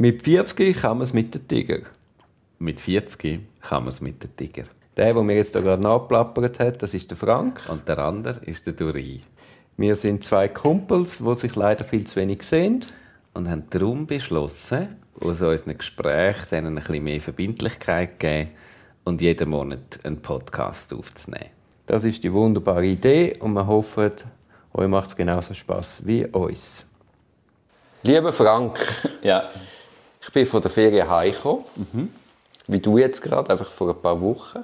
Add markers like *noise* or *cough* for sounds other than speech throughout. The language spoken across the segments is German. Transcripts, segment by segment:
Mit 40 kann man es mit dem Tiger. Mit 40 kann man es mit dem Tiger. Der, der mir jetzt da gerade nachplappert hat, das ist der Frank. Und der andere ist der Duri. Wir sind zwei Kumpels, die sich leider viel zu wenig sehen. Und haben darum beschlossen, aus unseren Gesprächen denen ein bisschen mehr Verbindlichkeit zu geben und jeden Monat einen Podcast aufzunehmen. Das ist die wunderbare Idee und wir hoffen, euch macht es genauso Spaß wie uns. Lieber Frank, Ja. Ich bin von der Ferien heimgekommen, wie du jetzt gerade, einfach vor ein paar Wochen.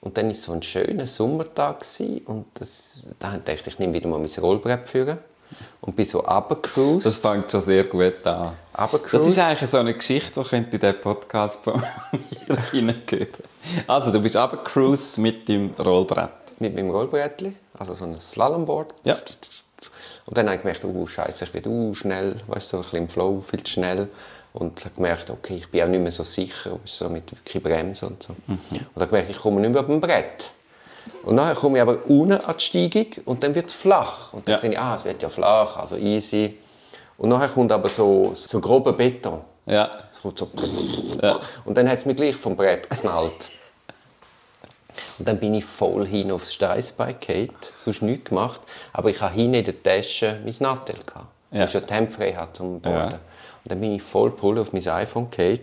Und dann war so ein schöner Sommertag gewesen und das, da dachte ich, ich nehme wieder mal mein Rollbrett führen und bin so runtergecruised. Das fängt schon sehr gut an. Das ist eigentlich so eine Geschichte, die könnte in diesen Podcast von mir *laughs* hineingehören. Also, du bist runtergecruised mit dem Rollbrett. mit meinem Rollbrettli, also so ein Slalomboard. Ja. Und dann habe ich gemerkt, oh Scheiße, ich werde uh, schnell, weißt du, so ein bisschen im Flow, viel zu schnell. Und habe gemerkt, okay, ich bin auch nicht mehr so sicher, so mit wirklich Bremse und so. Und habe gemerkt, ich komme nicht mehr auf dem Brett. Und dann komme ich aber unten an die Steigung und dann wird es flach. Und dann Ja. sehe ich, ah, es wird ja flach, also easy. Und nachher kommt aber so, so grober Beton. Ja. Es kommt so. *laughs* Und dann hat es mich gleich vom Brett geknallt. Und dann bin ich voll hin aufs Steißbein gefallen, sonst nichts gemacht. Aber ich hatte hinten in der Tasche mein Nattel. gehabt, Ja. Weil ich schon die Hemd frei hatte zum Boden. Ja. Und dann bin ich voll pull auf mein iPhone gefallen.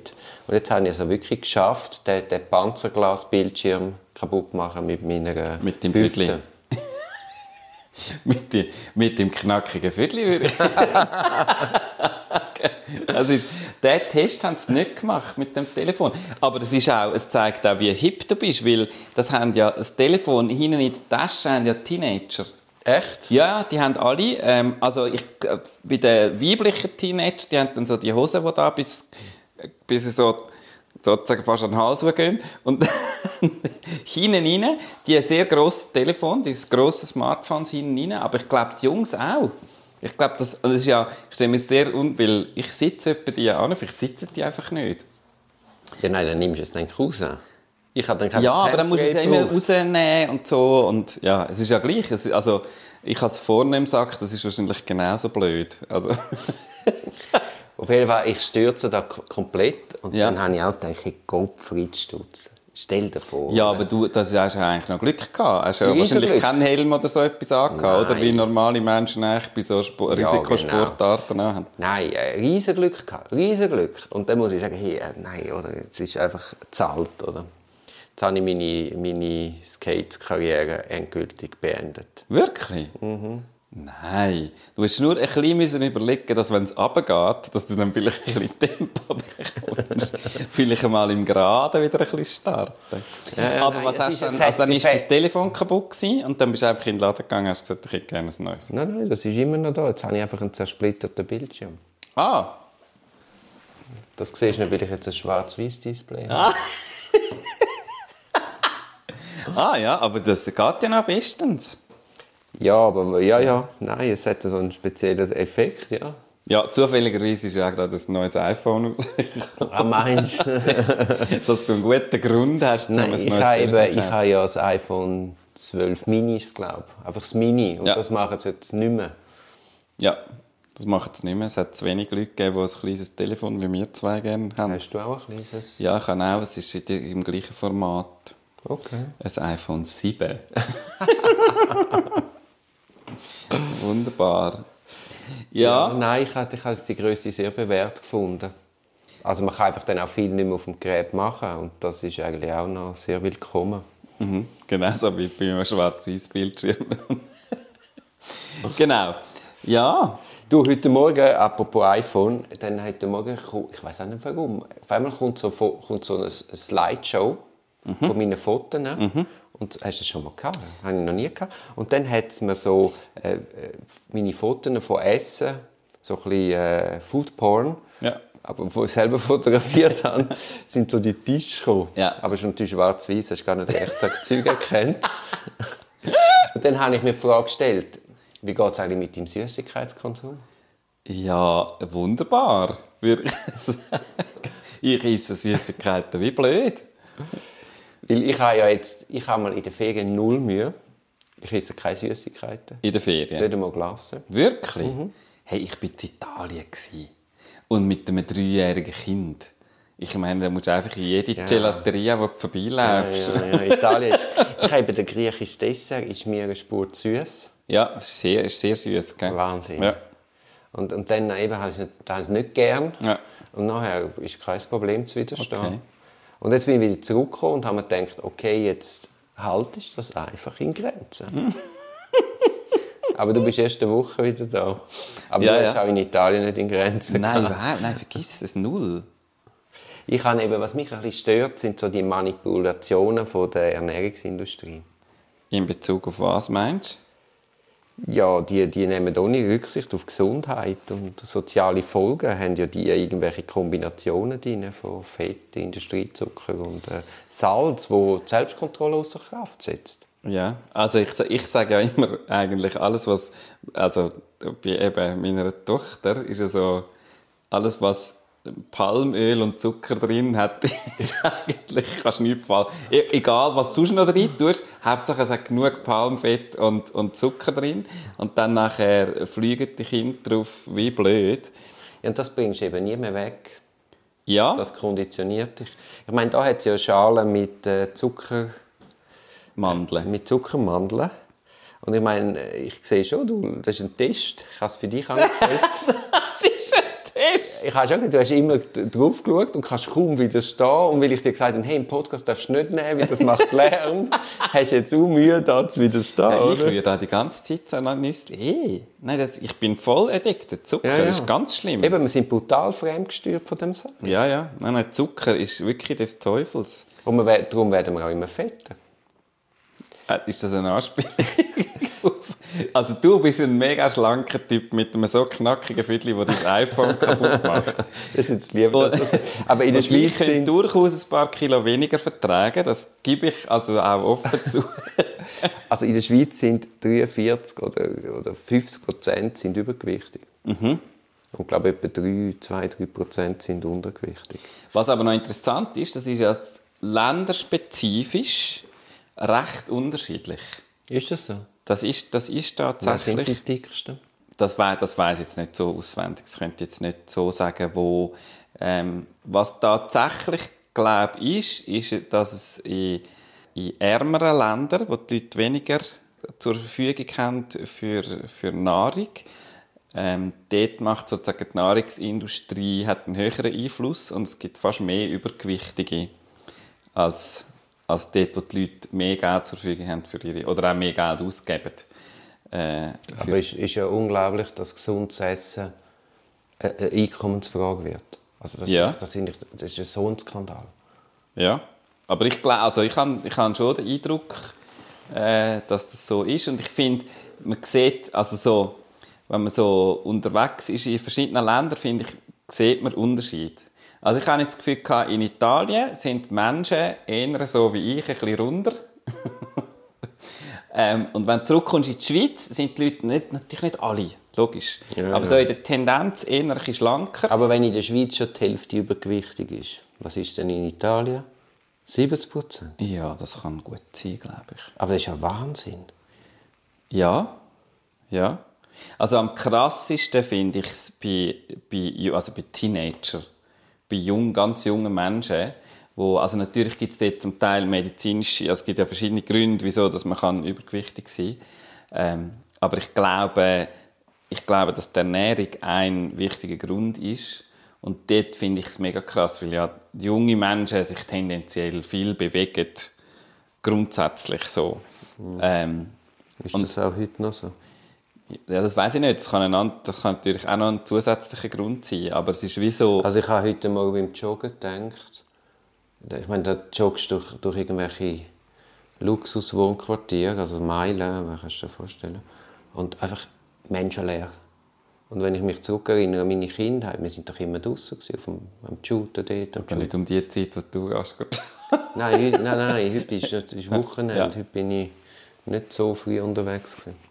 Und jetzt habe ich es also wirklich geschafft, den, den Panzerglasbildschirm kaputt zu machen mit meiner Mit dem. Viertli. *laughs* mit, die, mit dem knackigen Viertli würde ich *laughs* das ist, Den Test haben sie nicht gemacht mit dem Telefon. Aber das ist auch, es zeigt auch, wie hip du bist, weil das haben ja, das Telefon hinten in der Tasche haben ja Teenager. Echt? Ja, die haben alle, ähm, also ich, äh, bei den weiblichen Teenagern, die haben dann so die Hosen, die da bis, bis sie so sozusagen fast an den Hals gehen. Und *laughs* hinten rein, die sehr grossen Telefon, die grossen Smartphones hinten rein, aber ich glaube, die Jungs auch. Ich glaube, das, das ist ja, ich stelle mir sehr un, weil ich sitze etwa die an, vielleicht sitzen die einfach nicht. Ja, nein, dann nimmst du es dann raus. Ich habe dann keine Ja, aber dann musst du es ja immer rausnehmen und so. Und ja, es ist ja gleich. Es, also, ich habe es vorne im Sack, das ist wahrscheinlich genauso blöd. Also, *laughs* Auf jeden Fall, ich stürze da komplett. Und Ja. dann habe ich auch gedacht, hey, Gottfried Stutz. Stell dir vor. ja, aber du das hast ja eigentlich noch Glück gehabt. Hast ja wahrscheinlich keinen Helm oder so etwas angehabt, oder? Wie normale Menschen eigentlich bei so Spo Ja, Risikosportarten auch haben. Nein, äh, riesen Glück gehabt, riesen Glück. Und dann muss ich sagen, hey, äh, nein, oder, jetzt ist einfach zahlt, oder? Jetzt habe ich meine, meine Skate-Karriere endgültig beendet. Wirklich? Mhm. Nein. Du musst nur ein bisschen müssen überlegen, dass wenn es runtergeht, dass du dann vielleicht ein bisschen Tempo *laughs* bekommst. vielleicht einmal im Geraden wieder ein bisschen starten. Ja, Aber nein, was hast du dann? Also dann ist das Telefon kaputt gewesen und dann bist du einfach in den Laden gegangen und hast gesagt, ich hätte gerne ein neues. Nein, nein, das ist immer noch da. Jetzt habe ich einfach einen zersplitterten Bildschirm. Ah, Das siehst du nicht, weil ich jetzt ein schwarz-weiß-Display habe. Ah. Ah ja, aber das geht ja noch bestens. Ja, aber ja, ja, nein, es hat so einen speziellen Effekt, ja. Ja, zufälligerweise ist ja gerade ein neues iPhone. Ah, meinst du? *laughs* dass du einen guten Grund hast, um Nein, ein ich neues habe, Telefon eben, ich habe ja das iPhone 12 Mini, glaube ich. Einfach das Mini. Und Ja. das machen sie jetzt nicht mehr. Ja, das macht es nicht mehr. Es hat zu wenig Leute gegeben, die ein kleines Telefon wie wir zwei gerne haben. Hast du auch ein kleines? Ja, ich kann auch. Es ist im gleichen Format. Okay. Ein iPhone 7. *laughs* Wunderbar. Ja, Nein, ich habe, ich habe die Größe sehr bewährt gefunden. Also man kann einfach dann auch viel nicht mehr auf dem Gerät machen. Und das ist eigentlich auch noch sehr willkommen. mhm. genauso wie bei einem schwarz-weiß Bildschirm. *laughs* genau. Ja, Du, heute Morgen, apropos iPhone, dann heute Morgen, ich weiß auch nicht warum, auf einmal kommt so, kommt so eine Slideshow von meinen Fotos. Und hast du das schon mal gehabt? Habe ich noch nie gehabt. Und dann hat es mir so äh, äh, meine Fotos von Essen, so ein bisschen äh, Food Porn, Ja. aber wo ich selber *laughs* fotografiert habe, sind so die Tische gekommen. Ja. Aber schon natürlich schwarz-weiß, hast gar nicht recht so Zeug erkannt. *laughs* Und dann habe ich mir die Frage gestellt, wie geht es eigentlich mit dem Süßigkeitskonsum? ja, wunderbar. *laughs* Ich esse Süßigkeiten wie blöd. Weil ich habe ja jetzt, ich habe mal in der Ferien null Mühe. Ich esse keine Süßigkeiten. In der Ferien. Nicht einmal Glasse. Wirklich? Hey, ich war in Italien. Und mit einem dreijährigen Kind. Ich meine, da musst du einfach in jede ja. Gelateria, wo du vorbeiläufst. Ja, ja, ja. Italien ist, *laughs* ich habe der griechische Dessert ist mir eine Spur süß. Ja, sehr, ist sehr süß. Wahnsinn. Ja. Und, und dann eben habe ich es nicht, nicht gern. Ja. Und nachher ist kein Problem zu widerstehen. Okay. Und jetzt bin ich wieder zurückgekommen und habe mir gedacht, okay, jetzt haltest du das einfach in Grenzen. *laughs* Aber du bist erst eine Woche wieder da. Aber ja, du bist ja. auch in Italien nicht in Grenzen. Nein, überhaupt, nein, vergiss es, null. Ich habe eben, was mich ein bisschen stört, sind so die Manipulationen von der Ernährungsindustrie. In Bezug auf was meinst du? Ja, die, die nehmen ohne Rücksicht auf Gesundheit und soziale Folgen haben ja die irgendwelche Kombinationen drin von Fett, Industriezucker und äh, Salz, wo die Selbstkontrolle außer Kraft setzt. Ja, also ich, ich sage ja immer eigentlich alles, was, also bei eben meiner Tochter ist ja so, alles, was Palmöl und Zucker drin hat, *laughs* ist eigentlich kannst nicht fallen. E egal, was du sonst noch drin tust, Hauptsache es hat genug Palmfett und, und Zucker drin und dann nachher fliegen die Kinder drauf wie blöd. Ja, und das bringst du eben nie mehr weg. Ja. Das konditioniert dich. Ich meine, da hat es ja Schalen mit äh, Zucker... Mandeln. Mit Zuckermandeln. Und ich meine, ich sehe schon, du, das ist ein Test. Ich habe es für dich angestellt. *laughs* Ich habe schon du hast immer drauf geschaut und kannst kaum widerstehen. Und weil ich dir gesagt habe, hey, im Podcast darfst du nicht nehmen, weil das macht Lärm, *laughs* hast du jetzt auch Mühe, da zu widerstehen, ja, Ich rühre da die ganze Zeit so an Nüsse. Hey. Nein, das, ich bin voll addicted. Zucker ja, ja. ist ganz schlimm. Eben, wir sind brutal fremdgesteuert von dem Sachen. Ja, ja. Nein, nein, Zucker ist wirklich des Teufels. Und wir, darum werden wir auch immer fetter. Äh, ist das eine Anspielung? *laughs* *laughs* Also du bist ein mega schlanker Typ mit einem so knackigen Viertel, der dein iPhone kaputt macht. *laughs* das ist jetzt lieb. Das, aber in der Schweiz ich sind... durchaus ein paar Kilo weniger vertragen, das gebe ich also auch offen zu. *laughs* also in der Schweiz sind 43 oder, oder 50 Prozent sind übergewichtig. Mhm. Und ich glaube, etwa 3, 2, 3 Prozent sind untergewichtig. Was aber noch interessant ist, das ist ja länderspezifisch recht unterschiedlich. Ist das so? Das ist, das ist tatsächlich... Was sind die dicksten? Das, we das weiß ich jetzt nicht so auswendig. Das könnte ich jetzt nicht so sagen, wo... Ähm, was tatsächlich, glaube ich, ist, ist, dass es in, in ärmeren Ländern, wo die Leute weniger zur Verfügung haben für, für Nahrung, ähm, dort macht sozusagen die Nahrungsindustrie hat einen höheren Einfluss und es gibt fast mehr Übergewichtige als als dort, wo die Leute mehr Geld zur Verfügung haben für ihre, oder auch mehr Geld ausgeben. Äh, Aber es ist ja unglaublich, dass gesundes Essen eine Einkommensfrage wird. Also das, ja. das, das ist so ein Skandal. Ja, aber ich glaube, also ich habe ich hab schon den Eindruck, äh, dass das so ist und ich finde, man sieht, also so, wenn man so unterwegs ist in verschiedenen Ländern, finde ich, sieht man Unterschiede. Also ich habe jetzt das Gefühl, in Italien sind die Menschen eher so wie ich, ein bisschen runder. *laughs* ähm, und wenn du zurückkommst in die Schweiz, sind die Leute nicht, natürlich nicht alle, logisch. Ja, aber so in der Tendenz eher ein bisschen schlanker. Aber wenn in der Schweiz schon die Hälfte übergewichtig ist, was ist denn in Italien? 70 Prozent? Ja, das kann gut sein, glaube ich. Aber das ist ja Wahnsinn. Ja, ja. Also am krassesten finde ich es bei, bei, also bei Teenagern bei jung, ganz jungen Menschen, wo, also natürlich gibt es dort zum Teil medizinische, also es gibt ja verschiedene Gründe, wieso dass man kann übergewichtig sein kann. Ähm, aber ich glaube, ich glaube, dass die Ernährung ein wichtiger Grund ist. Und dort finde ich es mega krass, weil ja junge Menschen sich tendenziell viel bewegen, grundsätzlich so. Mhm. Ähm, ist das auch heute noch so? Ja, das weiß ich nicht. Das kann, ein, das kann natürlich auch noch ein zusätzlicher Grund sein. Aber es ist wie so... Also ich habe heute mal beim Joggen gedacht, ich meine, da joggst du durch, durch irgendwelche Luxuswohnquartiere, also Meilen, was kannst du dir vorstellen? Und einfach menschenleer. Und wenn ich mich zurückerinnere an meine Kindheit, wir sind doch immer draußen auf dem am Shooten dort. Aber nicht um die Zeit, wo du gehst. *laughs* nein, nein, nein, heute ist, ist *laughs* Wochenende. Ja. Heute bin ich nicht so früh unterwegs gewesen.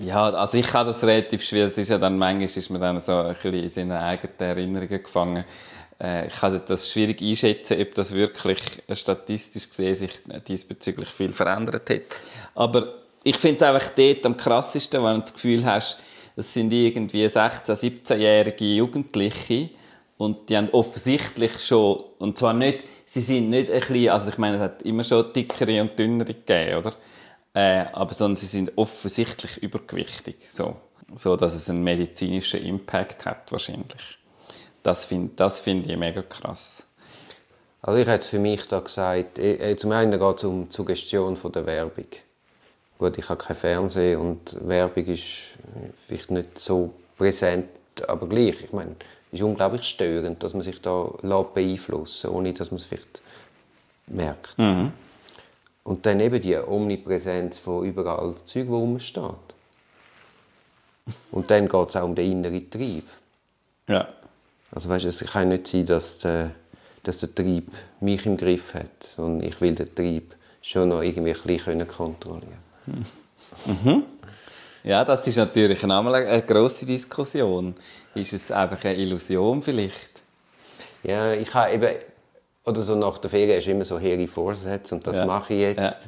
Ja, also ich habe das relativ schwierig. Es ist ja dann, manchmal ist man dann so ein bisschen in seinen eigenen Erinnerungen gefangen. Äh, ich kann das schwierig einschätzen, ob das wirklich statistisch gesehen sich diesbezüglich viel verändert hat. Aber ich finde es einfach dort am krassesten, wenn du das Gefühl hast, es sind irgendwie 16-, 17-jährige Jugendliche, Und die haben offensichtlich schon, und zwar nicht, sie sind nicht ein bisschen, also ich meine, es hat immer schon dickere und dünnere gegeben, oder? Äh, aber sondern sie sind offensichtlich übergewichtig, so. So, dass es einen medizinischen Impact hat, wahrscheinlich. Das finde das find ich mega krass. Also ich hätte für mich da gesagt, äh, zum einen geht es um die Suggestion von der Werbung. Gut, ich habe kein Fernsehen und Werbung ist vielleicht nicht so präsent, aber gleich. Ich meine, es ist unglaublich störend, dass man sich da beeinflussen ohne dass man es vielleicht merkt. Mhm. Und dann eben die Omnipräsenz von überall Zeug, wo rumsteht. Und dann geht es auch um den inneren Trieb. Ja. Also weißt, es kann nicht sein, dass der, dass der Trieb mich im Griff hat, sondern ich will den Trieb schon noch irgendwie ein bisschen kontrollieren Mhm. Ja, das ist natürlich einmal eine grosse Diskussion. Ist es einfach eine Illusion vielleicht? Ja, ich habe eben, oder so nach der Ferien ist immer so hehre Vorsätze und das ja. mache ich jetzt.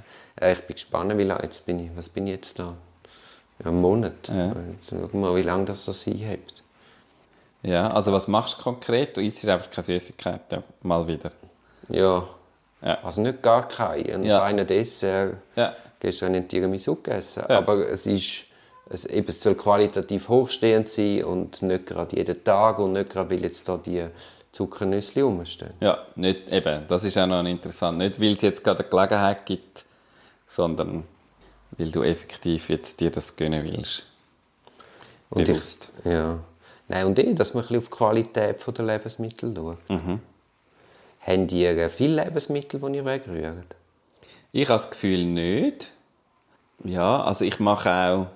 Ja. Ich bin gespannt, wie lange, jetzt bin ich, was bin ich jetzt da? Ja, einen Monat. Ja. Jetzt schauen wir mal, wie lange das das einhebt. Ja, also was machst du konkret? Du isst einfach keine Süßigkeiten, mal wieder. Ja, ja. also nicht gar keine. Ein ja. feiner Dessert. Ja gestern einen Tiramisu gegessen. Ja. Aber es ist es, eben, es soll qualitativ hochstehend sein und nicht gerade jeden Tag und nicht gerade, weil jetzt da die Zuckernüsse rumstehen. Ja, nicht, eben, das ist auch noch interessant. Nicht, weil es jetzt gerade eine Gelegenheit gibt, sondern weil du effektiv jetzt dir das gönnen willst. Und Bewusst. Ich, ja. Nein, und eh, dass man ein auf die Qualität der Lebensmittel schaut. Mhm. Habt ihr viele Lebensmittel, die ihr wegrührt? Ich habe das Gefühl nicht. Ja, also ich mache auch,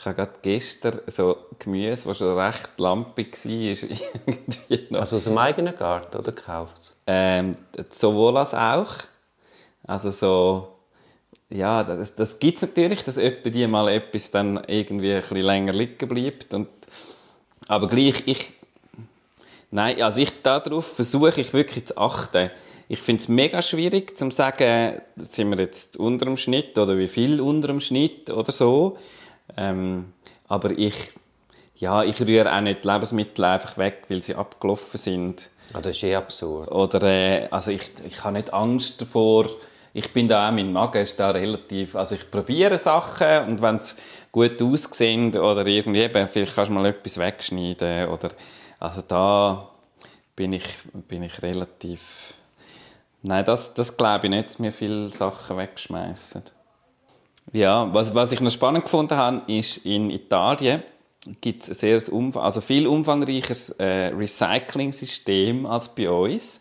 ich habe gerade gestern so Gemüse, das schon recht lampig war. *laughs* also aus dem eigenen Garten oder gekauft? Ähm, sowohl als auch. Also so, ja, das, das gibt es natürlich, dass die mal etwas dann irgendwie ein bisschen länger liegen bleibt. Und, aber gleich, ich, nein, also ich, darauf versuche ich wirklich zu achten ich finde es mega schwierig zu sagen, sind wir jetzt unter dem Schnitt oder wie viel unter dem Schnitt oder so. Ähm, aber ich, ja, ich rühre auch nicht Lebensmittel einfach weg, weil sie abgelaufen sind. Ah, das ist eh absurd. Oder, äh, also ich, ich habe nicht Angst davor, ich bin da auch, mein Magen ist da relativ, also ich probiere Sachen und wenn es gut aussehen oder irgendwie eben, vielleicht kannst du mal etwas wegschneiden oder, also da bin ich, bin ich relativ Nein, das, das glaube ich nicht, dass wir viele Sachen wegschmeißen. Ja, was, was ich noch spannend gefunden habe, ist, in Italien gibt es ein sehr umfang also viel umfangreiches äh, Recycling-System als bei uns.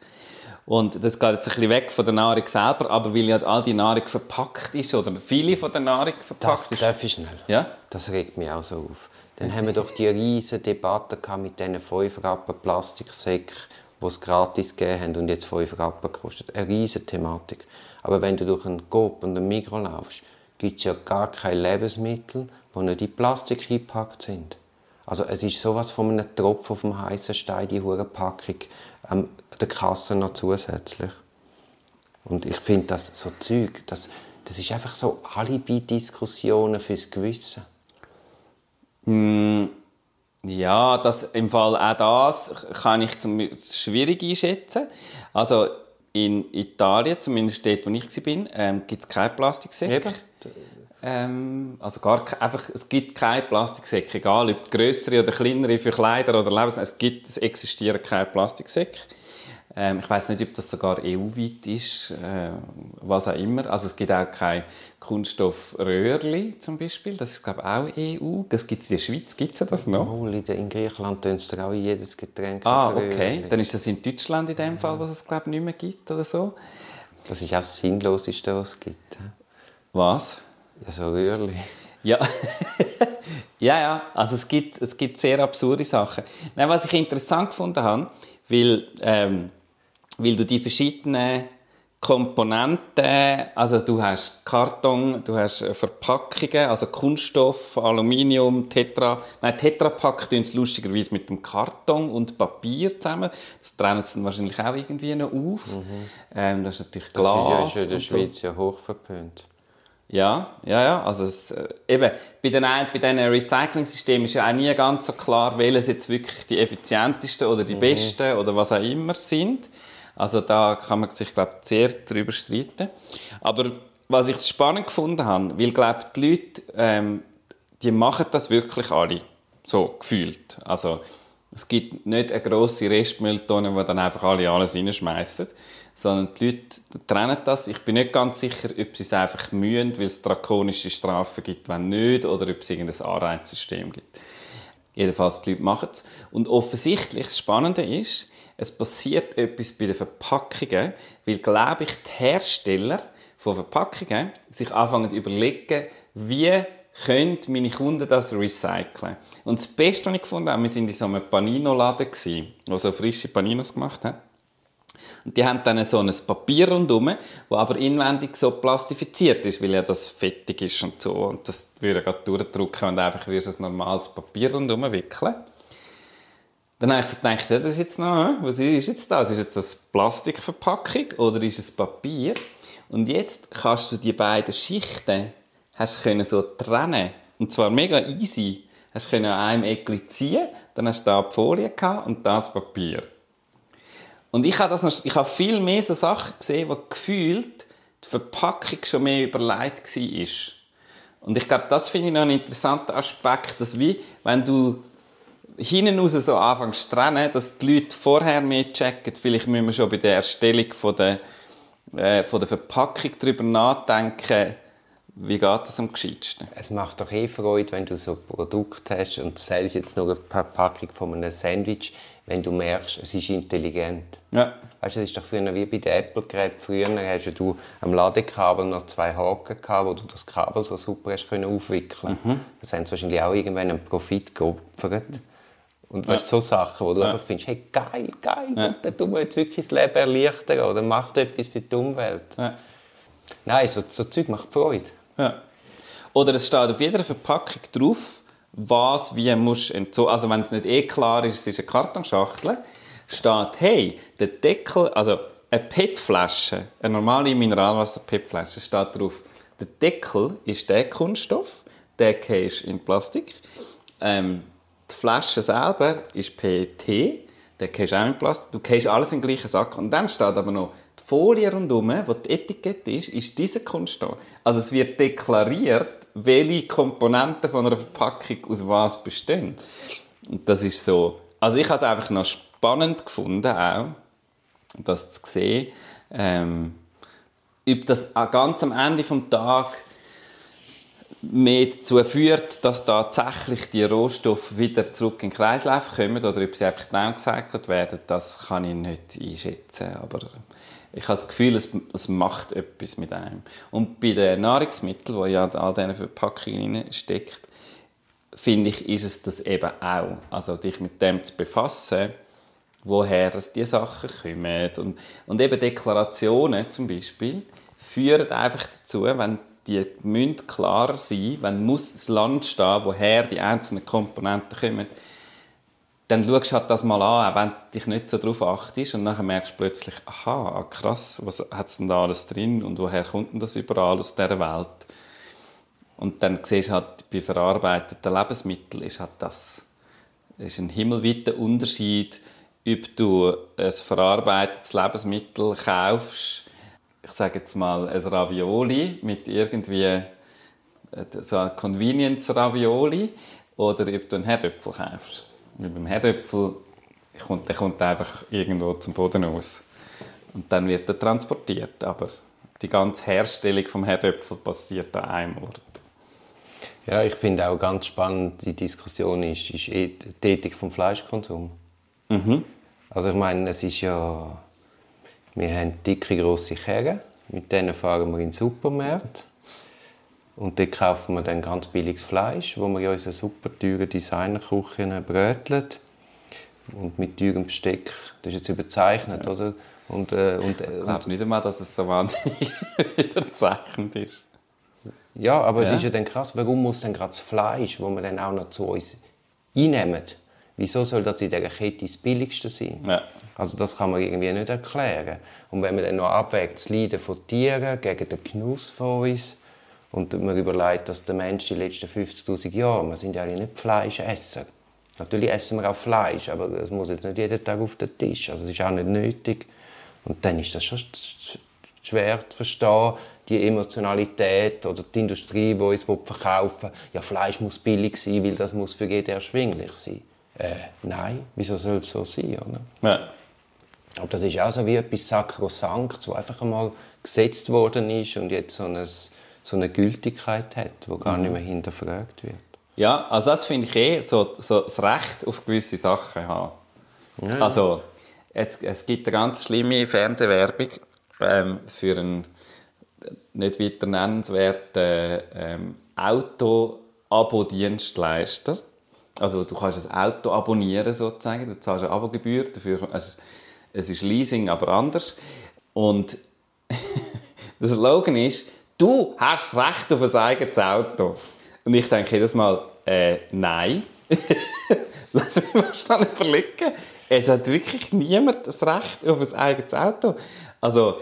Und das geht jetzt ein bisschen weg von der Nahrung selber, aber weil ja all die Nahrung verpackt ist oder viele von der Nahrung verpackt das ist. Darf ich schnell? Ja? Das regt mich auch so auf. Dann haben wir doch die riesige Debatte mit diesen 5 Rappen Plastiksäcken die es gratis gegeben haben und jetzt 5 Rappen kostet. Eine riesige Thematik. Aber wenn du durch einen Coop und einen Mikro laufst, gibt es ja gar keine Lebensmittel, die nicht in Plastik eingepackt sind. Also es ist sowas von einem Tropfen auf dem heißen Stein, die hure Packung, ähm, der Kasse noch zusätzlich. Und ich finde, das so Zeug, das, das ist einfach so Alibi-Diskussionen fürs Gewissen. Mm, ja, das, im Fall auch das kann ich zum, schwierig einschätzen. Also in Italien, zumindest dort, wo ich war, ähm, gibt es keine Plastiksäcke. Ähm, also gar einfach, es gibt keine Plastiksäcke, egal ob größere oder kleinere für Kleider oder Lebensmittel. Es gibt, es existieren keine Plastiksäcke. Ähm, ich weiß nicht, ob das sogar EU-weit ist, äh, was auch immer. Also es gibt auch kein Kunststoffröhrli zum Beispiel. Das ist glaube ich auch EU. Das gibt es in der Schweiz, gibt es das noch? Oh, in Griechenland tun sie auch jedes Getränk Ah, okay. Dann ist das in Deutschland in dem Fall, was es glaube ich nicht mehr gibt oder so. Das ist auch das Sinnloseste, was es gibt. Was? Ja, so Röhrli. Ja. *laughs* ja, ja. Also es gibt, es gibt sehr absurde Sachen. Nein, was ich interessant gefunden habe, weil ähm, weil du die verschiedenen Komponenten, also du hast Karton, du hast Verpackungen, also Kunststoff, Aluminium, Tetra, nein, Tetrapack tun es lustigerweise mit dem Karton und Papier zusammen. Das trennen sie dann wahrscheinlich auch irgendwie noch auf. Mhm. Ähm, das ist natürlich Glas. Das ist ja in der Schweiz so. ja hoch verpönt. Ja, ja, ja. Also es, äh, eben, bei den, bei diesen Recycling-Systemen ist ja auch nie ganz so klar, welches jetzt wirklich die effizientesten oder die mhm. besten oder was auch immer sind. Also da kann man sich, glaube ich, sehr darüber streiten. Aber was ich spannend gefunden habe, weil, glaube die Leute, ähm, die machen das wirklich alle. So, gefühlt. Also, es gibt nicht eine grosse Restmülltonne, wo dann einfach alle alles reinschmeißen sondern die Leute trennen das. Ich bin nicht ganz sicher, ob sie es einfach mühen, weil es drakonische Strafen gibt, wenn nicht, oder ob es irgendein Anreizsystem gibt. Jedenfalls, die Leute machen es. Und offensichtlich, das Spannende ist, es passiert etwas bei den Verpackungen, weil, glaube ich, die Hersteller von Verpackungen sich anfangen zu überlegen, wie können meine Kunden das recyceln. Und das Beste, was ich gefunden habe, wir waren in so einem Panino-Laden, der so frische Paninos gemacht hat. Und die haben dann so ein Papier rundherum, das aber inwendig so plastifiziert ist, weil ja das fettig ist und so. Und das würde gerade durchdrücken und einfach wie ein normales Papier rundherum wickeln. Dann habe ich so gedacht, das ist jetzt noch, was ist jetzt das? Ist jetzt das Plastikverpackung oder ist es Papier? Und jetzt kannst du die beiden Schichten hast können so trennen und zwar mega easy. Hast können an einem Eckli ziehen, dann hast du da die Folie und das Papier. Und ich habe, das noch, ich habe viel mehr so Sachen gesehen, wo gefühlt die Verpackung schon mehr überlegt war. Und ich glaube, das finde ich noch einen interessanten Aspekt, dass wie, wenn du hinten raus so anfängst zu trennen, dass die Leute vorher mehr checken, vielleicht müssen wir schon bei der Erstellung von der, äh, von der Verpackung darüber nachdenken, wie geht das am gescheitsten? Es macht doch eh Freude, wenn du so ein Produkt hast und sei es jetzt noch eine Verpackung von einem Sandwich, wenn du merkst, es ist intelligent. Ja. Weißt, es ist doch früher wie bei den Apple-Geräten. Früher hast du am Ladekabel noch zwei Haken gehabt, wo du das Kabel so super hast können aufwickeln. Mhm. Das haben sie wahrscheinlich auch irgendwann einen Profit geopfert. Und ja. weißt, so Sachen, wo du ja. einfach findest, hey, geil, geil, ja. dann tun wir jetzt wirklich das Leben erleichtern oder macht etwas für die Umwelt. Ja. Nein, so, so Zeug macht Freude. Ja. Oder es steht auf jeder Verpackung drauf, was wie musst entzogen. Also wenn es nicht eh klar ist, es ist eine Kartonschachtel, steht, hey, der Deckel, also eine PET-Flasche, eine normale Mineralwasser-PET-Flasche, steht drauf, der Deckel ist der Kunststoff, der ist in Plastik. Ähm, die Flasche selber ist PET, der ist auch in Plastik. Du gehst alles in den gleichen Sack. Und dann steht aber noch, die Folie rundherum, wo die Etikette ist, ist dieser Kunststoff. Also es wird deklariert, welche Komponenten von einer Verpackung aus was bestehen. Und das ist so. Also ich habe es einfach noch spannend gefunden, auch, das zu sehen, ähm, ob das ganz am Ende des Tages mehr dazu führt, dass tatsächlich die Rohstoffe wieder zurück in den Kreislauf kommen oder ob sie einfach downgecycelt werden, das kann ich nicht einschätzen. Aber ich habe das Gefühl, es, es macht etwas mit einem. Und bei den Nahrungsmitteln, wo ja all diese Verpackungen steckt, finde ich, ist es das eben auch. Also dich mit dem zu befassen, woher das die Sachen kommen. Und, und eben Deklarationen zum Beispiel führen einfach dazu, wenn die müssen klarer sein, wenn muss das Land stehen, woher die einzelnen Komponenten kommen, dann schaust du halt das mal an, auch wenn du dich nicht so darauf achtest und dann merkst du plötzlich, aha, ah, krass, was hat es denn da alles drin und woher kommt denn das überall aus dieser Welt? Und dann siehst du halt, bei verarbeiteten Lebensmitteln ist halt das ist ein himmelweiter Unterschied, ob du ein verarbeitetes Lebensmittel kaufst, ich sage jetzt mal ein Ravioli mit irgendwie äh, so ein Convenience-Ravioli oder ob du einen Herdöpfel kaufst. Weil beim Herdöpfel kommt, der kommt einfach irgendwo zum Boden aus. Und dann wird er transportiert. Aber die ganze Herstellung vom Herdöpfel passiert an einem Ort. Ja, ich finde auch ganz spannend, die Diskussion ist, ist eh die Ethik vom Fleischkonsum. Mhm. Also ich meine, es ist ja, wir haben dicke, grosse Kerren, mit denen fahren wir in den Supermarkt. Und dort kaufen wir dann ganz billiges Fleisch, wo wir in unseren super teuren Designerküchen bröteln. Und mit teurem Besteck. Das ist jetzt überzeichnet, ja. oder? Und, äh, und, äh, ich glaube nicht einmal, dass es so wahnsinnig *laughs* überzeichnet ist. Ja, aber ja. es ist ja dann krass, warum muss dann gerade das Fleisch, das wir dann auch noch zu uns einnehmen, wieso soll das in dieser Kette das Billigste sein? Ja. Also das kann man irgendwie nicht erklären. Und wenn man dann noch abwägt, das Leiden von Tieren gegen den Genuss von uns, Und man überlegt, dass der Mensch die letzten 50'000 Jahre, wir sind ja nicht Fleischesser. Natürlich essen wir auch Fleisch, aber es muss jetzt nicht jeden Tag auf den Tisch. Also es ist auch nicht nötig. Und dann ist das schon schwer zu verstehen, die Emotionalität oder die Industrie, die uns verkaufen will, ja, Fleisch muss billig sein, weil das muss für jeden erschwinglich sein. Äh, nein, wieso soll es so sein? Oder? Ja. Aber das ist auch so wie etwas Sakrosankt, das einfach einmal gesetzt worden ist und jetzt so eine, so eine Gültigkeit hat, wo gar nicht mehr hinterfragt wird. Ja, also das finde ich eh, so, so das Recht auf gewisse Sachen haben. Ja. Also, es, es gibt eine ganz schlimme Fernsehwerbung ähm, für einen nicht weiter nennenswerten ähm, Auto-Abo-Dienstleister. Also du kannst ein Auto abonnieren sozusagen, du zahlst eine Abogebühr dafür. Also, es ist Leasing, aber anders. Und *laughs* der Slogan ist, du hast das Recht auf ein eigenes Auto. Und ich denke jedes Mal, äh, nein. *laughs* Lass mich mal schnell überlegen. Es hat wirklich niemand das Recht auf ein eigenes Auto. Also,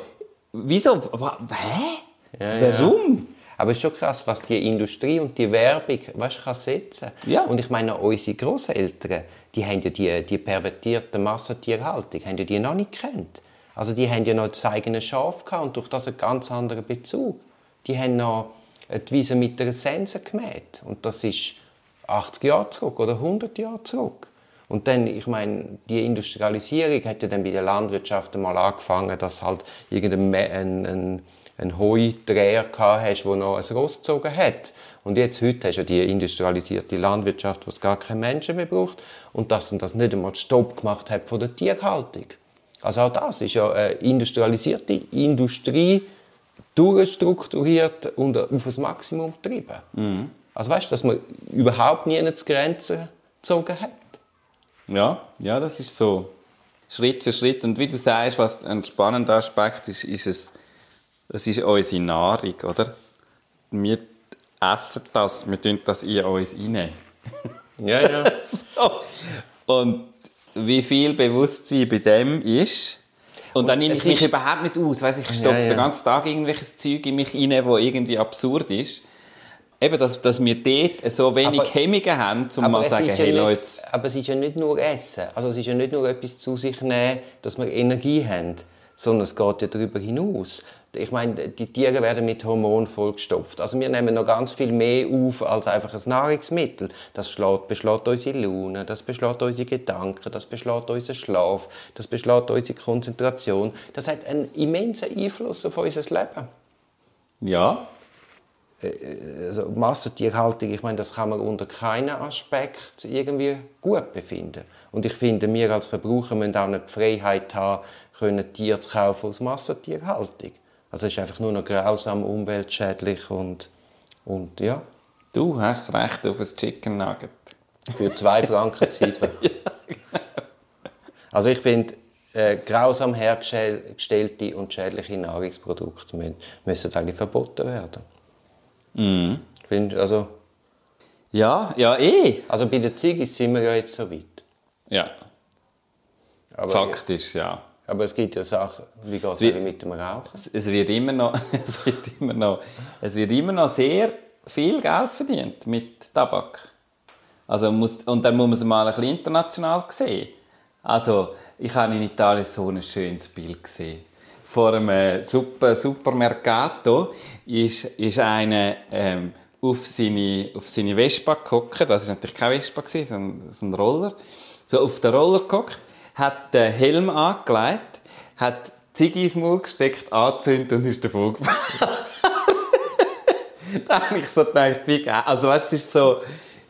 wieso? Hä? Ja, Warum? Ja. Aber es ist schon krass, was die Industrie und die Werbung weißt, kann setzen ja. Und ich meine, unsere Großeltern, die haben ja die, die pervertierte Massentierhaltung, haben ja die noch nicht kennt. Also die haben ja noch das eigene Schaf gehabt und durch das einen ganz anderen Bezug. Die haben noch die Wiese mit einer Sense gemäht. Und das ist 80 Jahre zurück oder 100 Jahre zurück. Und dann, ich meine, die Industrialisierung hat ja dann bei der Landwirtschaft einmal angefangen, dass halt irgendein ein, ein, ein Heudreher hast, der noch ein Ross gezogen hat. Und jetzt, heute hast du die industrialisierte Landwirtschaft, wo es gar keinen Menschen mehr braucht. Und dass das nicht einmal Stopp gemacht hat von der Tierhaltung. Also auch das ist ja eine industrialisierte Industrie, durchstrukturiert und auf das Maximum getrieben. Mhm. Also weißt du, dass man überhaupt nie eine Grenze gezogen hat. Ja, ja, das ist so. Schritt für Schritt. Und wie du sagst, was ein spannender Aspekt ist, ist es, das ist unsere Nahrung, oder? Wir essen das, wir tun das in uns rein. Ja, ja. *laughs* so. Und wie viel Bewusstsein bei dem ist, und dann nehme ich mich überhaupt nicht aus. Weiss, ich stopfe ja, ja. den ganzen Tag irgendwelches Zeug in mich rein, das irgendwie absurd ist. Eben, dass, dass wir dort so wenig aber, Hemmungen haben, um mal zu sagen, hey ja Leute... Aber es ist ja nicht nur Essen. Also es ist ja nicht nur etwas zu sich nehmen, dass wir Energie haben, sondern es geht ja darüber hinaus. Ich meine, die Tiere werden mit Hormonen vollgestopft. Also wir nehmen noch ganz viel mehr auf als einfach ein Nahrungsmittel. Das beschlägt unsere Laune, das beschlägt unsere Gedanken, das beschlägt unseren Schlaf, das beschlägt unsere Konzentration. Das hat einen immensen Einfluss auf unser Leben. Ja, äh, also Massentierhaltung, ich meine, das kann man unter keinem Aspekt irgendwie gut befinden. Und ich finde, wir als Verbraucher müssen auch eine Freiheit haben, können Tiere zu kaufen aus Massentierhaltung. Also es ist einfach nur noch grausam, umweltschädlich und, und ja. Du hast Recht auf ein Chicken Nugget. Für zwei Franken sieben. *laughs* ja. Also ich finde, äh, grausam hergestellte und schädliche Nahrungsprodukte müssen, müssen eigentlich verboten werden. Mhm. Find, also, ja, ja, eh. Also bei den Ziggis sind wir ja jetzt so weit. Ja. Aber Faktisch, ja. Aber es gibt ja Sachen, wie geht es mit dem Rauchen? Es wird, immer noch, *laughs* es, wird immer noch, es wird immer noch sehr viel Geld verdient mit Tabak. Also muss, und dann muss man es mal ein bisschen international sehen. Also, ich habe in Italien so ein schönes Bild gesehen. Vor einem äh, Super, Supermercato ist, ist einer ähm, auf, seine, auf seine Vespa geguckt. Das war natürlich kein Vespa, sondern ein Roller. So auf den Roller geguckt hat den Helm angelegt, hat Ziggy ins Maul gesteckt, angezündet und ist davon gefahren. *laughs* da habe ich so gedacht, wie geil. Also weißt, es, ist so,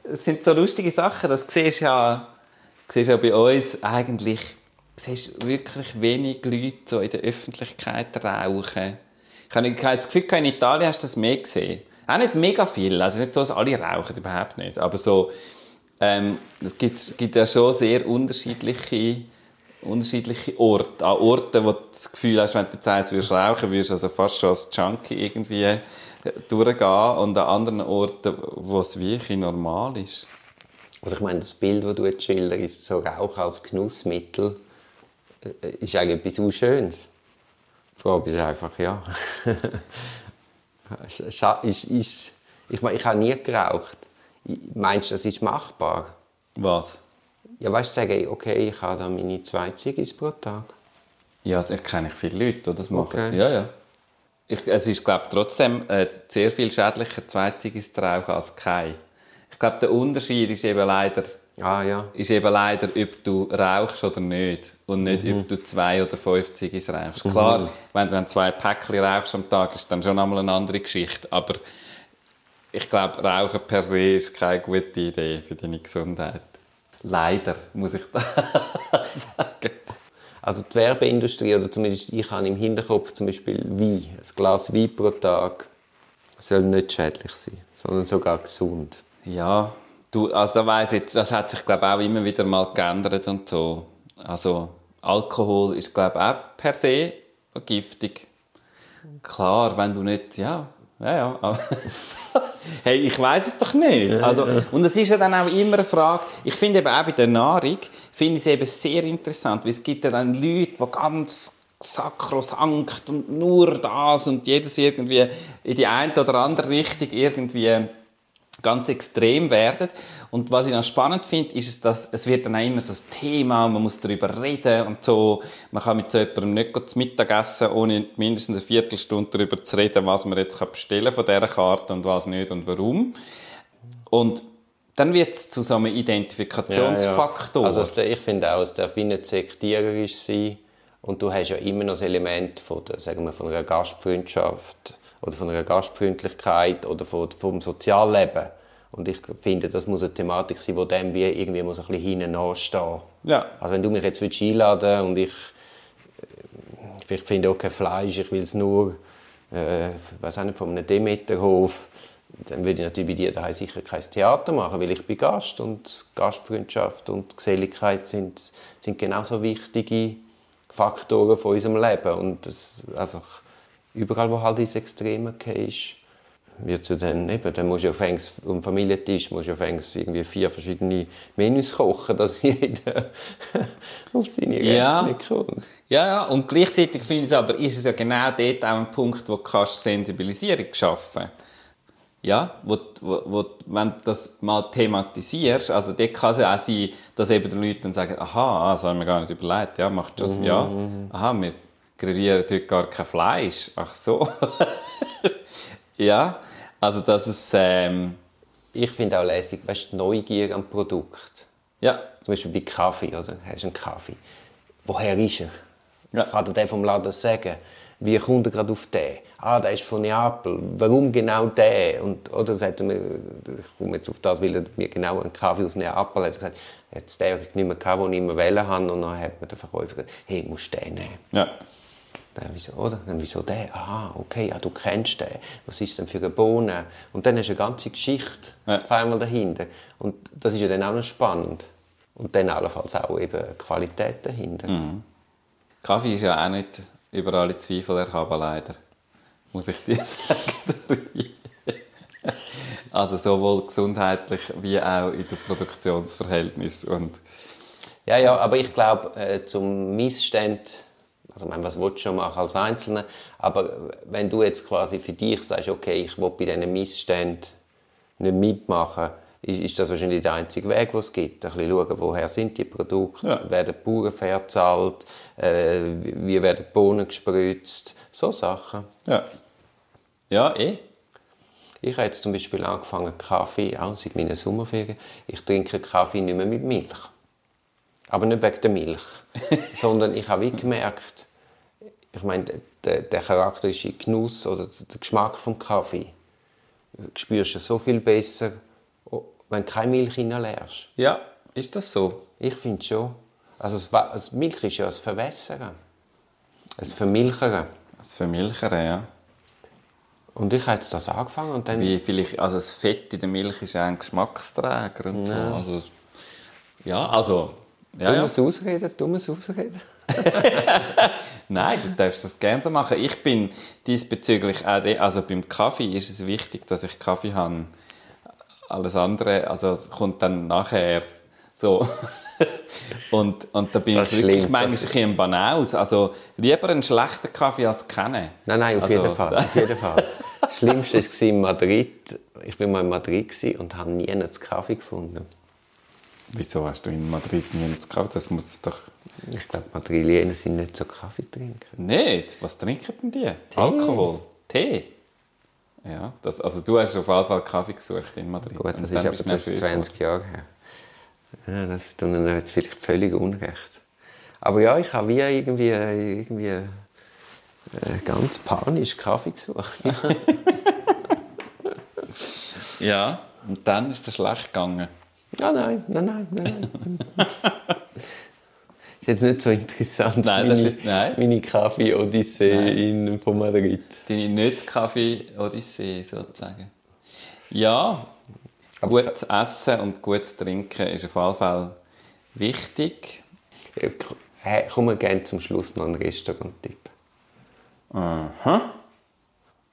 es sind so lustige Sachen, das siehst ja, siehst ja bei uns eigentlich, siehst wirklich wenig Leute so in der Öffentlichkeit rauchen. Ich habe das Gefühl, in Italien hast du das mehr gesehen. Auch nicht mega viel, also nicht so, dass alle rauchen, überhaupt nicht, aber so, ähm, es gibt, gibt ja schon sehr unterschiedliche unterschiedliche Orte. An Orten, wo du das Gefühl hast, wenn du jetzt eins würdest rauchen würdest, also fast schon als Junkie irgendwie äh, durchgehen. Und an anderen Orten, wo es wirklich normal ist. Also ich meine, das Bild, das du jetzt schilderst, so Rauch als Genussmittel, äh, ist eigentlich etwas Schönes. Die Frage ist einfach, ja. *laughs* Ist, ist, ich meine, ich habe nie geraucht. Meinst du, das ist machbar? Was? Ja, weißt du, sagen, okay, ich habe da meine zwei Ziggis pro Tag. Ja, das kenne ich viele Leute, die das machen. Okay. Ja, ja. Ich, es ist, glaube ich, trotzdem äh, sehr viel schädlicher, Zweitiges zu rauchen als kein. Ich glaube, der Unterschied ist eben leider, Ah ja. ist eben leider, ob du rauchst oder nicht. Und nicht, Mhm. ob du zwei oder fünf Ziggis rauchst. Klar, wenn du dann zwei Päckchen rauchst am Tag, ist dann schon einmal eine andere Geschichte. Aber ich glaube, Rauchen per se ist keine gute Idee für deine Gesundheit. Leider, muss ich *laughs* da sagen. Also die Werbeindustrie, oder zumindest ich habe im Hinterkopf zum Beispiel Wein. Ein Glas Wein pro Tag soll nicht schädlich sein, sondern sogar gesund. Ja, du, also da weiss ich, das hat sich glaube auch immer wieder mal geändert und so. Also Alkohol ist glaube auch per se giftig. Klar, wenn du nicht, ja, ja, ja. aber- *laughs* hey, ich weiß es doch nicht. Also, und es ist ja dann auch immer eine Frage. Ich finde eben auch bei der Nahrung finde ich es eben sehr interessant, weil es gibt ja dann Leute, die ganz sakrosankt und nur das und jedes irgendwie in die eine oder andere Richtung irgendwie ganz extrem werden. Und was ich dann spannend finde, ist, dass es wird dann auch immer so ein Thema, man muss darüber reden und so. Man kann mit so jemandem nicht zu Mittag essen, ohne mindestens eine Viertelstunde darüber zu reden, was man jetzt bestellen von dieser Karte und was nicht und warum. Und dann wird es zu so einem Identifikationsfaktor. Also es, ich finde auch, es darf nicht sektierisch sein. Und du hast ja immer noch das Element von, der, sagen wir, von einer Gastfreundschaft oder von einer Gastfreundlichkeit oder von, vom Sozialleben. Und ich finde, das muss eine Thematik sein, die dem wie irgendwie muss ein bisschen hinten anstehen Ja. Also wenn du mich jetzt willst einladen und ich, äh, ich finde auch kein Fleisch, ich will es nur, äh, weiß auch nicht, von einem Demeterhof, dann würde ich natürlich bei dir daheim sicher kein Theater machen, weil ich bin Gast und Gastfreundschaft und Geselligkeit sind, sind genauso wichtige Faktoren von unserem Leben und das einfach überall, wo halt ins Extreme gehst, wird du dann eben, dann musst du auf Engs, am Familientisch musst du auf Engs irgendwie vier verschiedene Menüs kochen, dass *laughs* jeder auf seine Ja. Rechnung kommt. Ja, ja, und gleichzeitig finde ich es aber, ist es ja genau dort auch ein Punkt, wo du kannst Sensibilisierung schaffen. Ja, wo, wo, wo, wenn du das mal thematisierst, also dort kann es ja auch sein, dass eben die Leute dann sagen, aha, ah, das haben wir gar nicht überlegt, ja, macht schon, ja, aha, wir grillieren heute gar kein Fleisch, ach so. *laughs* ja, also dass es, ähm, Ich finde auch lässig, weißt du, Neugier am Produkt. ja, Zum Beispiel bei Kaffee, oder? Hast du einen Kaffee? Woher ist er? Ja. Kann dir der vom Laden sagen? Wie kommt er gerade auf den? Ah, der ist von Neapel. Warum genau der? Und, oder hat er mir, ich komme jetzt auf das, weil er mir genau einen Kaffee aus Neapel hat. Er gesagt, jetzt den nicht mehr gehabt, den ich immer wählen habe. Und dann hat mir der Verkäufer gesagt, hey, musst du den nehmen. ja. Dann, wieso, oder? Dann, wieso der? Aha, okay, ja, du kennst den. Was ist denn für eine Bohne? Und dann hast du eine ganze Geschichte Ja. auf einmal dahinter. Und das ist ja dann auch noch spannend. Und dann allenfalls auch eben Qualität dahinter. Kaffee ist ja auch nicht über alle Zweifel erhaben, leider. Muss ich dir *laughs* sagen. also sowohl gesundheitlich wie auch in der Produktionsverhältnis. Und Ja, ja, aber ich glaube, äh, zum Missstand, also ich meine, was willst du schon machen als Einzelner, aber wenn du jetzt quasi für dich sagst, okay, ich will bei diesen Missständen nicht mitmachen, ist, ist das wahrscheinlich der einzige Weg, den es gibt. Ein bisschen schauen, woher sind die Produkte, Ja. werden die Bauern fair bezahlt, äh, wie werden die Bohnen gespritzt, so Sachen. ja, ja eh. Ich habe jetzt zum Beispiel angefangen, Kaffee, auch seit meinen Sommerferien, ich trinke Kaffee nicht mehr mit Milch. Aber nicht wegen der Milch, *laughs* sondern ich habe wie gemerkt, ich meine, der, der charakterische Genuss oder der Geschmack vom Kaffee spürst du so viel besser, wenn du keine Milch reinlässt. Ja, ist das so? Ich finde schon. Also das das Milch ist ja ein Verwässern, ein Vermilchern. Das Vermilchern, ja. Und ich habe jetzt das angefangen und dann... Wie vielleicht, also das Fett in der Milch ist auch ein Geschmacksträger und so. Also, es- ja, also... Ja, du ja. musst ausreden, du musst ausreden. *laughs* Nein, du darfst das gerne so machen. Ich bin diesbezüglich auch, also beim Kaffee ist es wichtig, dass ich Kaffee habe. Alles andere, also kommt dann nachher so. *laughs* und, und da bin Das ich wirklich schlimm, manchmal ein bisschen Banaus. Also lieber einen schlechten Kaffee als keinen. Nein, nein, auf Also, jeden Fall. Auf jeden Fall. *laughs* Das Schlimmste war in Madrid. Ich war mal in Madrid und habe nie einen Kaffee gefunden. Wieso hast du in Madrid nie einen Kaffee? Das muss doch... Ich glaube, Madrilenen sind nicht so Kaffeetrinker. Nicht? Was trinken denn die? Alkohol? Tee? Ja, das, also du hast auf jeden Fall Kaffee gesucht in Madrid. Gut, das ist aber das ist nervös 20 Jahre her. Ja, das tut mir jetzt vielleicht völlig unrecht. Aber ja, ich habe wie irgendwie, irgendwie äh, ganz panisch Kaffee gesucht. *laughs* Ja, und dann ist es schlecht gegangen. Ja, nein, nein, nein, nein. *laughs* ist jetzt nicht so interessant, Nein, meine, ist- nein. meine Kaffee-Odyssee in von Madrid. Deine Nicht-Kaffee-Odyssee sozusagen. Ja, gutes Essen und gutes Trinken ist auf jeden Fall wichtig. Hey, kommen wir gerne zum Schluss noch einen Restaurant-Tipp. Aha.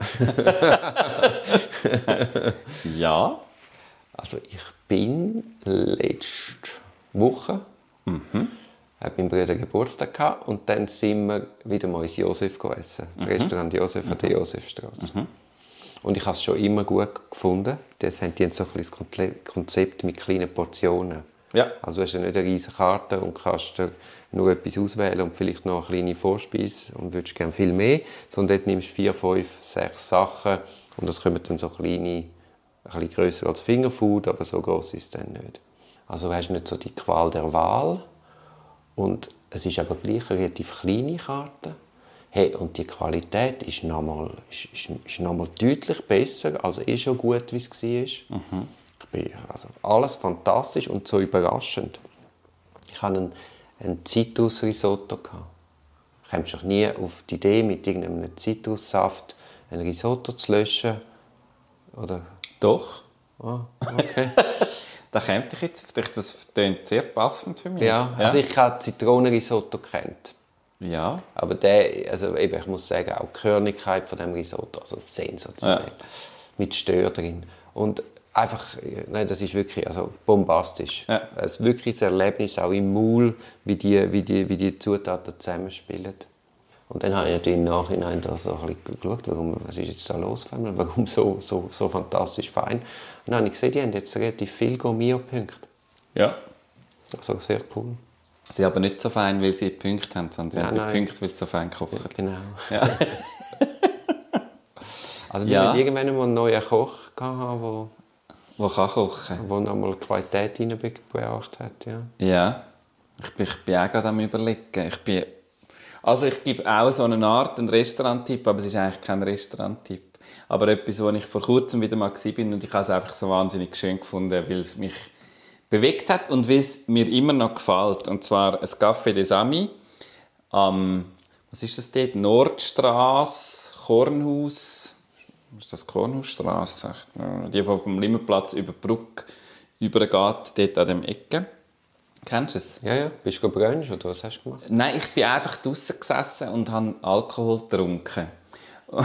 *laughs* ja. Also ich bin letzte Woche hat mein Bruder Geburtstag gehabt und dann sind wir wieder mal ins Josef essen. Das Restaurant Josef an der Josefstraße. Und ich habe es schon immer gut gefunden. Das haben die so ein das Konzept mit kleinen Portionen. Ja. Also du hast ja nicht eine riesige Karte und kannst dir nur etwas auswählen und vielleicht noch eine kleine Vorspeise und würdest gerne viel mehr. Sondern dort nimmst du vier, fünf, sechs Sachen und das kommen dann so kleine, ein bisschen grösser als Fingerfood, aber so groß ist es dann nicht. Also du hast nicht so die Qual der Wahl und es ist aber gleich eine relativ kleine Karte. Hey, und die Qualität ist nochmal ist, ist, ist noch deutlich besser, also eh schon gut, wie es war. Ich bin, also alles fantastisch und so überraschend. Ich hatte einen, einen Zitrusrisotto. Ich komme doch nie auf die Idee, mit irgendeinem Zitrussaft ein Risotto zu löschen. Oder? Doch. Ah, okay. *laughs* Da kommt ich jetzt auf dich. Das klingt sehr passend für mich. ja, also ich habe Zitronenrisotto kennt. ja. Aber der, also eben, ich muss sagen, auch die Körnigkeit von dem Risotto, also sensationell. Mit Stör drin. Und einfach, nein, das ist wirklich also bombastisch. Ja. Es ist wirklich ein Erlebnis, auch im Maul, wie die, wie die, wie die Zutaten zusammenspielen. Und dann habe ich natürlich im Nachhinein da so ein bisschen geschaut, warum, was ist jetzt da los, warum so, so, so fantastisch fein. Und dann habe ich gesehen, die haben jetzt relativ viele Gourmet-Punkte. Ja. Also sehr cool. Sie sind aber nicht so fein, weil sie Punkte haben, sondern sie Nein, haben die nein. Punkte, weil sie so fein kochen. Genau. Ja. *laughs* Also die Ja. ja. irgendwann mal einen neuen Koch gehabt, der Wo kann kochen. wo nochmal Qualität reingebracht hat. Ja. Ja. Ich bin, ich bin auch gerade am überlegen. Ich bin, also ich gebe auch so eine Art einen Restaurant-Tipp, aber es ist eigentlich kein Restaurant-Tipp. Aber etwas, wo ich vor kurzem wieder mal war und ich habe es einfach so wahnsinnig schön gefunden, weil es mich bewegt hat und weil es mir immer noch gefällt. Und zwar ein Café des Amis am, was ist das dort? Nordstraße, Kornhaus, ist das Kornhausstraße? Die, die vom Limmerplatz über die Brücke übergeht, dort an dem Ecke. Kennst du es? ja, ja. Bist du brunch oder was hast du gemacht? Nein, ich bin einfach draußen gesessen und habe Alkohol getrunken. *laughs*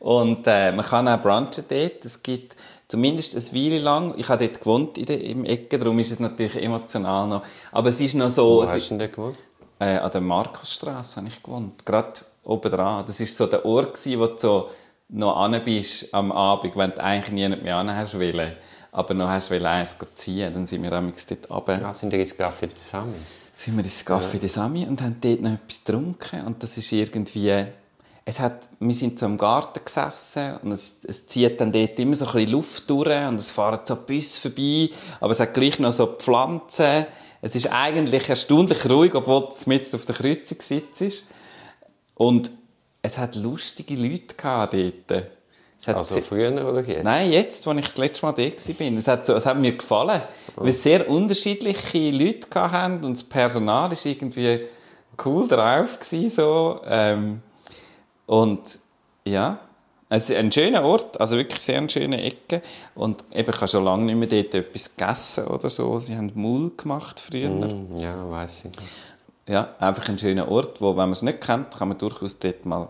und äh, man kann auch brunchen dort. Es gibt zumindest eine Weile lang, ich habe dort gewohnt in der, im Ecke, darum ist es natürlich emotional noch. Aber es ist noch so, Wo hast ist, du denn gewohnt? äh, an der Markusstraße habe ich gewohnt, gerade oben dran. Das ist so der Ort, wo du so noch an bist am Abend, wenn du eigentlich niemand mehr an hast wollen. Aber noch hast du eins ziehen, dann sind wir damals dort runter Ja, sind die ins Café zusammen? sind wir ins Café des Amis und haben dort noch etwas getrunken. Und das ist irgendwie... Es hat, wir sind so im Garten gesessen und es, es zieht dann dort immer so ein bisschen Luft durch und es fahren so Busse vorbei, aber es hat gleich noch so Pflanzen. Es ist eigentlich erstaunlich ruhig, obwohl es mitten auf der Kreuzung sitzt. Und es hat lustige Leute gehabt dort. Also früher oder jetzt? Nein, jetzt, als ich das letzte Mal da war. Es hat, so, es hat mir gefallen, weil es sehr unterschiedliche Leute hatten und das Personal war irgendwie cool drauf. Gewesen, so. Ähm, und ja, es ist ein schöner Ort, also wirklich sehr eine schöne Ecke. Und eben, ich habe schon lange nicht mehr dort etwas gegessen oder so. Sie haben Mull gemacht früher. Hm, ja, weiß ich nicht. Ja, einfach ein schöner Ort, wo, wenn man es nicht kennt, kann man durchaus dort mal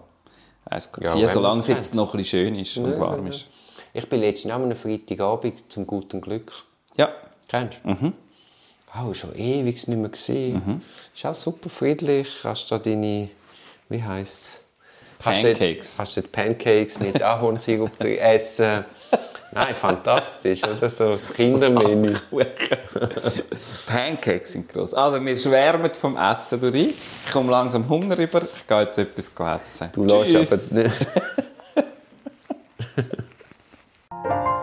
eins Ja, ziehen, wenn solange es es jetzt noch ein bisschen schön ist und warm ist. Ich bin letztens am Freitagabend zum guten Glück. Ja, Kennst du? Mhm. Oh, schon ewig nicht mehr gesehen. Ist auch super friedlich. Hast da deine, wie heisst Pancakes. Hast du dort Pancakes mit Ahornsirup *laughs* essen? Nein, *laughs* fantastisch, oder? So das Kindermenü. *laughs* Pancakes sind gross. Also, wir schwärmen vom Essen durch. Ich komme langsam Hunger über. Ich gehe jetzt etwas essen. Du lässt aber nicht. *laughs*